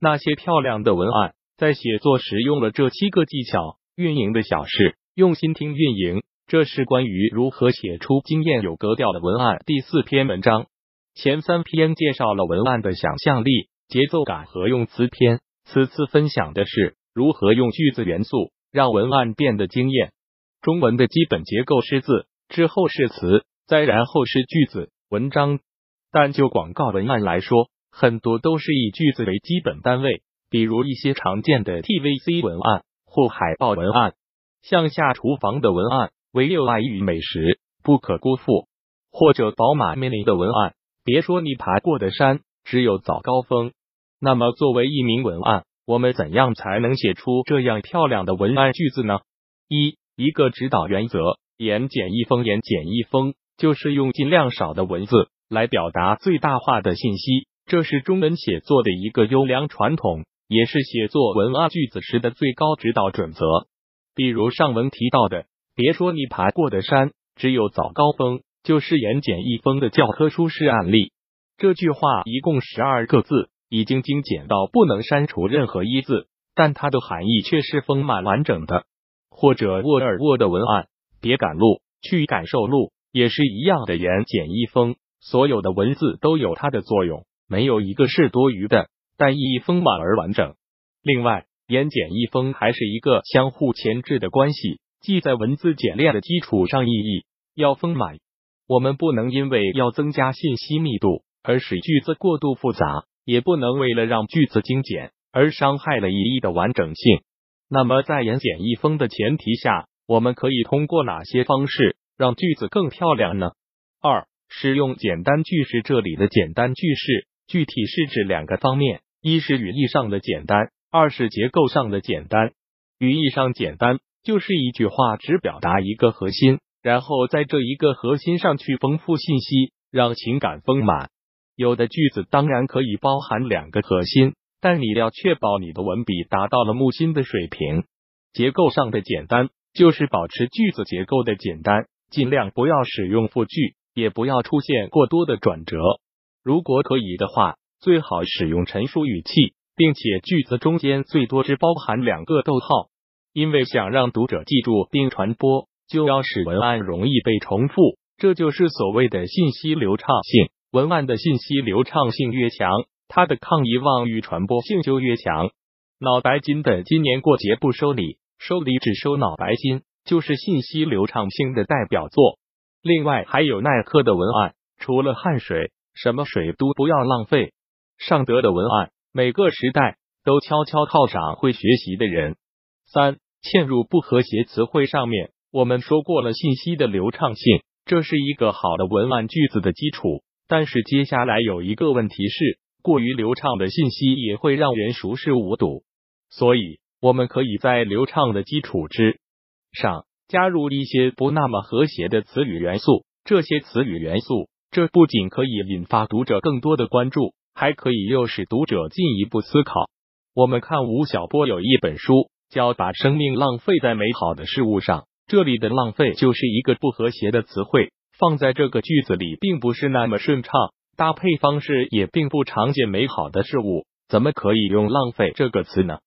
那些漂亮的文案，在写作时用了这七个技巧。运营的小事，用心听运营。这是关于如何写出惊艳有格调的文案第四篇文章。前三篇介绍了文案的想象力、节奏感和用词篇，此次分享的是如何用句子元素让文案变得惊艳。中文的基本结构是字，之后是词，再然后是句子、文章。但就广告文案来说，很多都是以句子为基本单位，比如一些常见的 TVC 文案或海报文案，向下厨房的文案，唯有爱与美食不可辜负，或者宝马 Mini 的文案，别说你爬过的山，只有早高峰。那么，作为一名文案，我们怎样才能写出这样漂亮的文案句子呢？一一个指导原则：言简意丰。言简意丰就是用尽量少的文字来表达最大化的信息。这是中文写作的一个优良传统，也是写作文案句子时的最高指导准则。比如上文提到的“别说你爬过的山，只有早高峰”，就是言简意赅的教科书式案例。这句话一共十二个字，已经精简到不能删除任何一字，但它的含义却是丰满完整的。或者沃尔沃的文案“别赶路，去感受路”，也是一样的言简意丰。所有的文字都有它的作用。没有一个是多余的，但意义丰满而完整。另外，言简意丰还是一个相互前置的关系，即在文字简练的基础上，意义要丰满。我们不能因为要增加信息密度而使句子过度复杂，也不能为了让句子精简而伤害了意义的完整性。那么，在言简意丰的前提下，我们可以通过哪些方式让句子更漂亮呢？二、使用简单句式。这里的简单句式。具体是指两个方面，一是语义上的简单，二是结构上的简单。语义上简单，就是一句话只表达一个核心，然后在这一个核心上去丰富信息，让情感丰满。有的句子当然可以包含两个核心，但你要确保你的文笔达到了木心的水平。结构上的简单，就是保持句子结构的简单，尽量不要使用复句，也不要出现过多的转折。如果可以的话，最好使用陈述语气，并且句子中间最多只包含两个逗号，因为想让读者记住并传播，就要使文案容易被重复，这就是所谓的信息流畅性。文案的信息流畅性越强，它的抗遗忘与传播性就越强。脑白金的今年过节不收礼，收礼只收脑白金，就是信息流畅性的代表作。另外还有耐克的文案，除了汗水。什么水都不要浪费。尚德的文案，每个时代都悄悄犒赏会学习的人。三，嵌入不和谐词汇上面，我们说过了信息的流畅性，这是一个好的文案句子的基础。但是接下来有一个问题是，过于流畅的信息也会让人熟视无睹。所以，我们可以在流畅的基础之上加入一些不那么和谐的词语元素。这些词语元素。这不仅可以引发读者更多的关注，还可以诱使读者进一步思考。我们看吴晓波有一本书叫《把生命浪费在美好的事物上》，这里的“浪费”就是一个不和谐的词汇，放在这个句子里并不是那么顺畅，搭配方式也并不常见。美好的事物怎么可以用“浪费”这个词呢？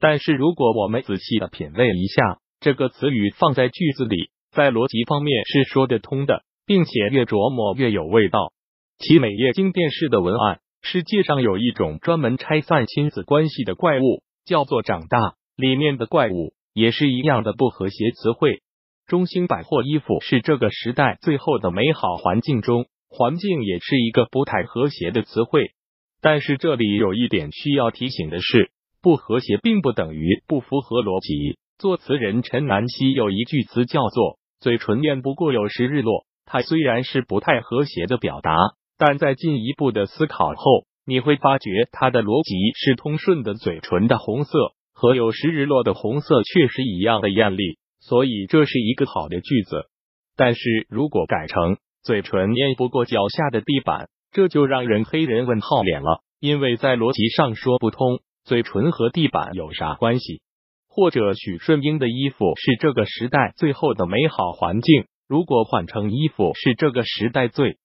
但是如果我们仔细的品味一下，这个词语放在句子里，在逻辑方面是说得通的。并且越琢磨越有味道。其美业经电视的文案，世界上有一种专门拆散亲子关系的怪物，叫做长大。里面的怪物也是一样的不和谐词汇。中兴百货衣服是这个时代最后的美好环境中，环境也是一个不太和谐的词汇。但是这里有一点需要提醒的是，不和谐并不等于不符合逻辑。作词人陈南希有一句词叫做“嘴唇念不过有时日落”。它虽然是不太和谐的表达，但在进一步的思考后，你会发觉它的逻辑是通顺的。嘴唇的红色和有时日落的红色确实一样的艳丽，所以这是一个好的句子。但是如果改成嘴唇淹不过脚下的地板，这就让人黑人问号脸了，因为在逻辑上说不通。嘴唇和地板有啥关系？或者许顺英的衣服是这个时代最后的美好环境。如果换成衣服是这个时代最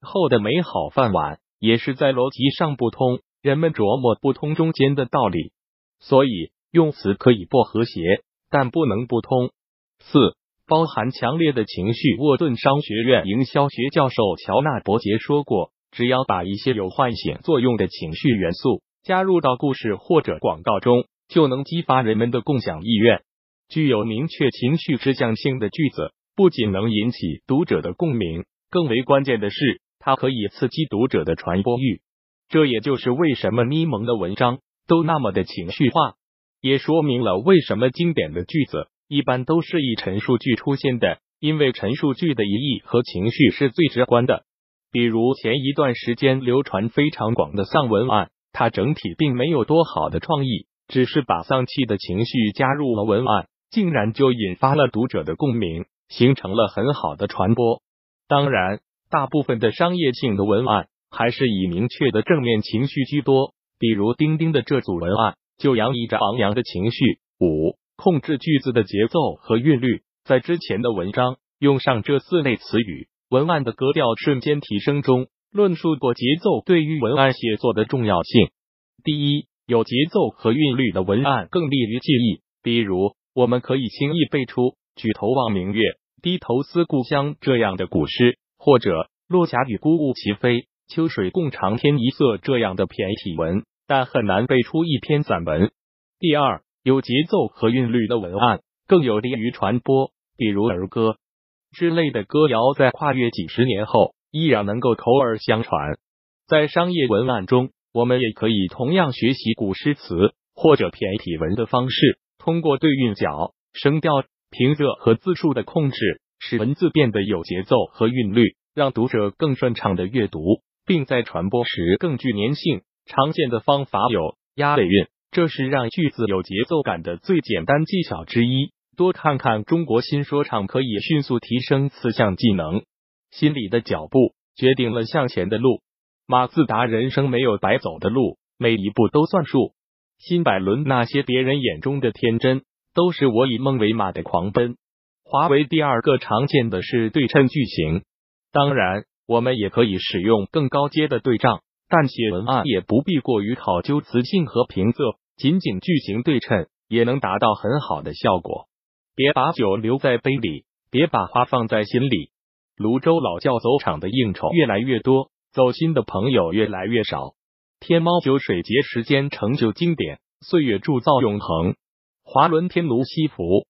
后的美好饭碗，也是在逻辑上不通。人们琢磨不通中间的道理。所以用词可以不和谐，但不能不通。四、包含强烈的情绪。沃顿商学院营销学教授乔纳伯杰说过，只要把一些有唤醒作用的情绪元素加入到故事或者广告中，就能激发人们的共享意愿。具有明确情绪指向性的句子，不仅能引起读者的共鸣，更为关键的是，它可以刺激读者的传播欲。这也就是为什么咪蒙的文章都那么的情绪化，也说明了为什么经典的句子一般都是以陈述句出现的，因为陈述句的意义和情绪是最直观的。比如前一段时间流传非常广的丧文案，它整体并没有多好的创意，只是把丧气的情绪加入了文案，竟然就引发了读者的共鸣，形成了很好的传播。当然，大部分的商业性的文案。还是以明确的正面情绪居多，比如钉钉的这组文案就洋溢着昂扬的情绪。五、控制句子的节奏和韵律，在之前的文章用上这四类词语，文案的格调瞬间提升中，论述过节奏对于文案写作的重要性。第一，有节奏和韵律的文案更利于记忆，比如我们可以轻易背出“举头望明月，低头思故乡”这样的古诗，或者“落霞与孤鹜齐飞”。秋水共长天一色这样的骈体文，但很难背出一篇散文。第二，有节奏和韵律的文案更有利于传播，比如儿歌之类的歌谣，在跨越几十年后依然能够口耳相传。在商业文案中，我们也可以同样学习古诗词或者骈体文的方式，通过对韵脚、声调、平仄和字数的控制，使文字变得有节奏和韵律，让读者更顺畅的阅读。并在传播时更具粘性。常见的方法有押尾韵，这是让句子有节奏感的最简单技巧之一。多看看中国新说唱，可以迅速提升词项技能。心里的脚步决定了向前的路。马自达人生没有白走的路，每一步都算数。新百伦那些别人眼中的天真，都是我以梦为马的狂奔。华为第二个常见的是对称句型，当然。我们也可以使用更高阶的对仗，但写文案也不必过于考究词性和平仄，仅仅句型对称也能达到很好的效果。别把酒留在杯里，别把花放在心里。泸州老窖走场的应酬越来越多，走心的朋友越来越少。天猫酒水节时间成就经典，岁月铸造永恒。华伦天奴西服，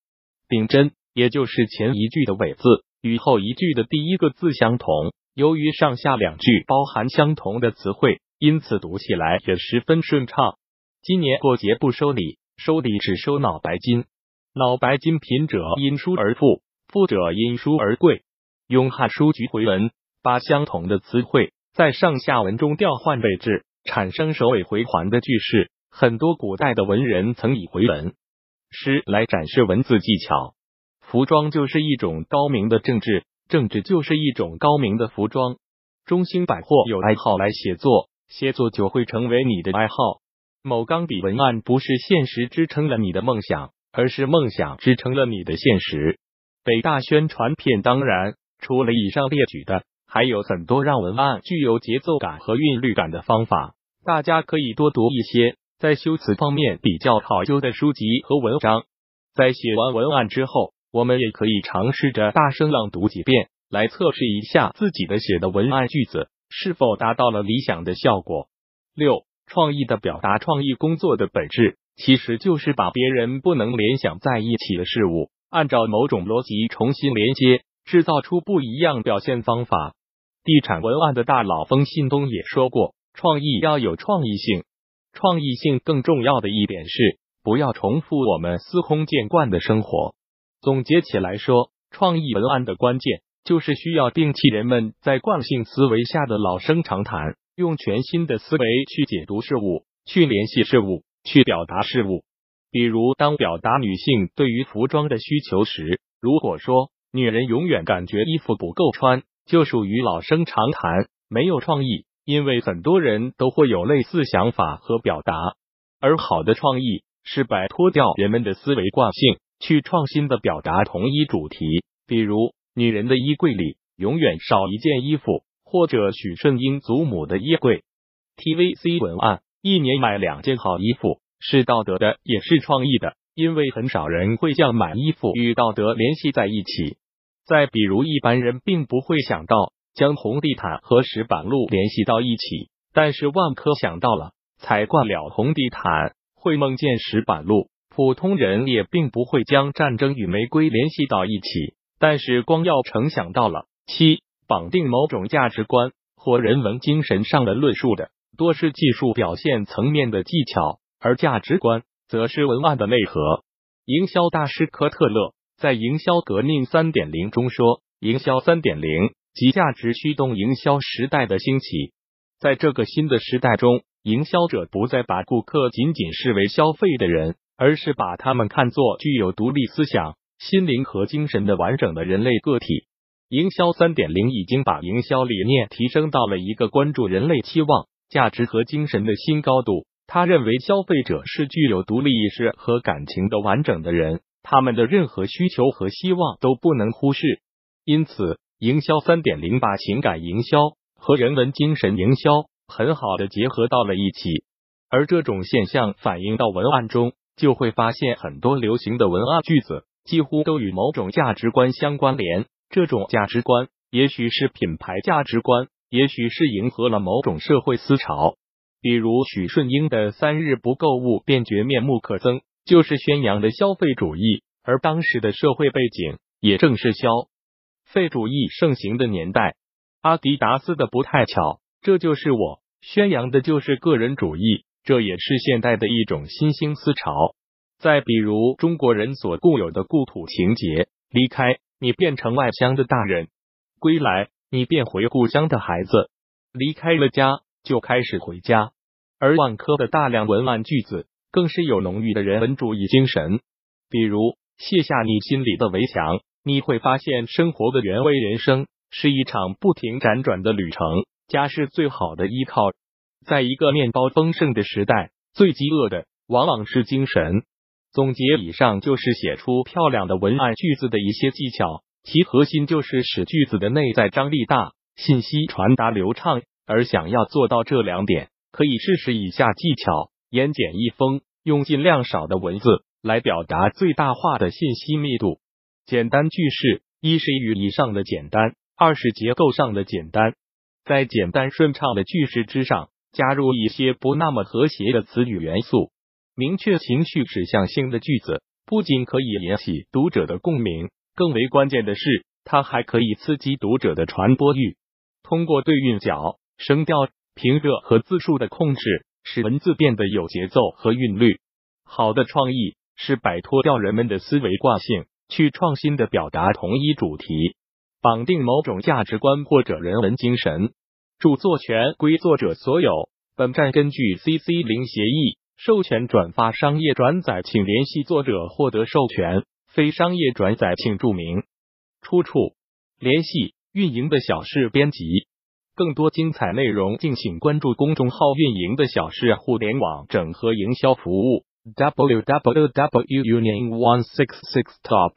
顶针，也就是前一句的尾字与后一句的第一个字相同。由于上下两句包含相同的词汇，因此读起来也十分顺畅。今年过节不收礼，收礼只收脑白金。脑白金贫者因书而富，富者因书而贵。用汉书局回文，把相同的词汇在上下文中调换位置，产生首尾回环的句式。很多古代的文人曾以回文诗来展示文字技巧。服装就是一种高明的政治。政治就是一种高明的服装。中兴百货有爱好来写作，写作就会成为你的爱好。某钢笔文案不是现实支撑了你的梦想，而是梦想支撑了你的现实。北大宣传片当然除了以上列举的，还有很多让文案具有节奏感和韵律感的方法。大家可以多读一些在修辞方面比较考究的书籍和文章。在写完文案之后。我们也可以尝试着大声朗读几遍，来测试一下自己的写的文案句子是否达到了理想的效果。六、创意的表达，创意工作的本质其实就是把别人不能联想在一起的事物，按照某种逻辑重新连接，制造出不一样表现方法。地产文案的大佬冯信东也说过，创意要有创意性，创意性更重要的一点是不要重复我们司空见惯的生活。总结起来说，创意文案的关键就是需要摒弃人们在惯性思维下的老生常谈，用全新的思维去解读事物，去联系事物，去表达事物。比如，当表达女性对于服装的需求时，如果说女人永远感觉衣服不够穿，就属于老生常谈，没有创意。因为很多人都会有类似想法和表达，而好的创意是摆脱掉人们的思维惯性。去创新的表达同一主题，比如女人的衣柜里永远少一件衣服，或者许顺英祖母的衣柜。TVC 文案一年买两件好衣服是道德的，也是创意的，因为很少人会将买衣服与道德联系在一起。再比如，一般人并不会想到将红地毯和石板路联系到一起，但是万科想到了，踩惯了红地毯会梦见石板路。普通人也并不会将战争与玫瑰联系到一起，但是光耀成想到了。七绑定某种价值观或人文精神上的论述的，多是技术表现层面的技巧，而价值观则是文案的内核。营销大师科特勒。在营销革命三点零中说，营销三点零即价值驱动营销时代的兴起。在这个新的时代中，营销者不再把顾客仅仅视为消费的人，而是把他们看作具有独立思想、心灵和精神的完整的人类个体。营销三点零已经把营销理念提升到了一个关注人类期望、价值和精神的新高度。他认为，消费者是具有独立意识和感情的完整的人。他们的任何需求和希望都不能忽视，因此，营销三点零把情感营销和人文精神营销很好的结合到了一起。而这种现象反映到文案中，就会发现很多流行的文案句子几乎都与某种价值观相关联。这种价值观也许是品牌价值观，也许是迎合了某种社会思潮。比如许顺英的“三日不购物便觉面目可憎”。就是宣扬的消费主义，而当时的社会背景也正是消费主义盛行的年代。阿迪达斯的不太巧，这就是我宣扬的就是个人主义，这也是现代的一种新兴思潮。再比如中国人所固有的故土情结，离开你变成外乡的大人，归来你变回故乡的孩子，离开了家就开始回家。而万科的大量文案句子。更是有浓郁的人文主义精神，比如卸下你心里的围墙，你会发现生活的原味。人生是一场不停辗转的旅程，家是最好的依靠。在一个面包丰盛的时代，最饥饿的往往是精神。总结以上就是写出漂亮的文案句子的一些技巧，其核心就是使句子的内在张力大，信息传达流畅。而想要做到这两点，可以试试以下技巧。言简意丰，用尽量少的文字来表达最大化的信息密度。简单句式，一是语义上的简单，二是结构上的简单。在简单顺畅的句式之上，加入一些不那么和谐的词语元素。明确情绪指向性的句子，不仅可以引起读者的共鸣，更为关键的是，它还可以刺激读者的传播欲。通过对韵脚、声调、平仄和字数的控制。使文字变得有节奏和韵律。好的创意是摆脱掉人们的思维惯性，去创新的表达同一主题，绑定某种价值观或者人文精神。著作权归作者所有。本站根据 CC 零协议授权转发商业转载，请联系作者获得授权。非商业转载请注明。出处：联系运营的小事编辑。更多精彩内容，敬请关注公众号“运营的小事互联网整合营销服务 www.union166top